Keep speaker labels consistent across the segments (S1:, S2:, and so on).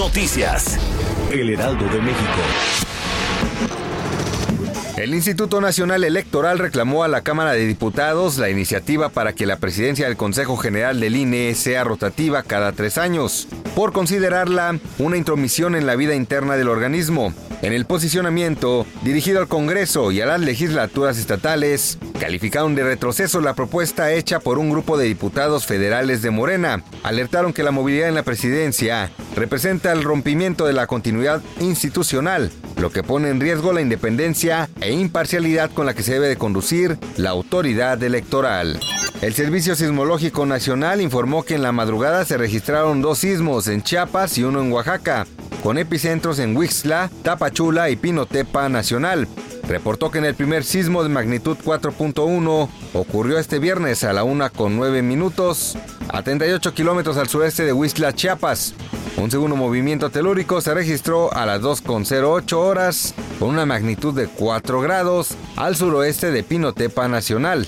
S1: Noticias. El Heraldo de México.
S2: El Instituto Nacional Electoral reclamó a la Cámara de Diputados la iniciativa para que la presidencia del Consejo General del INE sea rotativa cada tres años, por considerarla una intromisión en la vida interna del organismo. En el posicionamiento, dirigido al Congreso y a las legislaturas estatales, calificaron de retroceso la propuesta hecha por un grupo de diputados federales de Morena. Alertaron que la movilidad en la presidencia representa el rompimiento de la continuidad institucional, lo que pone en riesgo la independencia e imparcialidad con la que se debe de conducir la autoridad electoral. El Servicio Sismológico Nacional informó que en la madrugada se registraron dos sismos en Chiapas y uno en Oaxaca, con epicentros en Huixla, Tapachula y Pinotepa Nacional. Reportó que en el primer sismo de magnitud 4.1 ocurrió este viernes a la 1 con 9 minutos, a 38 kilómetros al sureste de Huixla, Chiapas. Un segundo movimiento telúrico se registró a las 2.08 horas con una magnitud de 4 grados al suroeste de Pinotepa Nacional.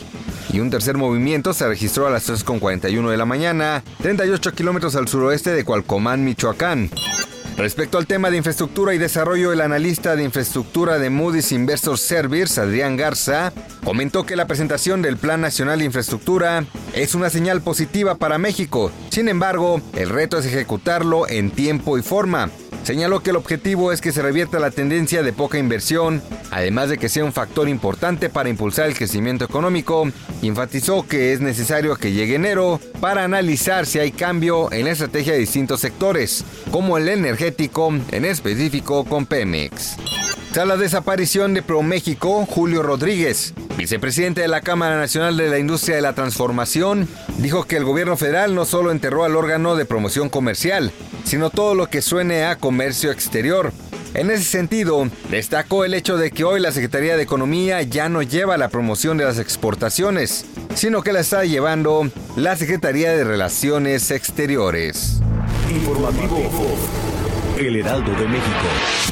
S2: Y un tercer movimiento se registró a las 3.41 de la mañana, 38 kilómetros al suroeste de Cualcomán, Michoacán. Respecto al tema de infraestructura y desarrollo, el analista de infraestructura de Moody's Investor Service, Adrián Garza, comentó que la presentación del Plan Nacional de Infraestructura es una señal positiva para México. Sin embargo, el reto es ejecutarlo en tiempo y forma. Señaló que el objetivo es que se revierta la tendencia de poca inversión, además de que sea un factor importante para impulsar el crecimiento económico. Enfatizó que es necesario que llegue enero para analizar si hay cambio en la estrategia de distintos sectores, como el energético, en específico con Pemex. Tras la desaparición de ProMéxico, Julio Rodríguez, vicepresidente de la Cámara Nacional de la Industria de la Transformación, dijo que el gobierno federal no solo enterró al órgano de promoción comercial, sino todo lo que suene a comercio exterior. En ese sentido, destacó el hecho de que hoy la Secretaría de Economía ya no lleva la promoción de las exportaciones, sino que la está llevando la Secretaría de Relaciones Exteriores.
S1: Informativo El Heraldo de México.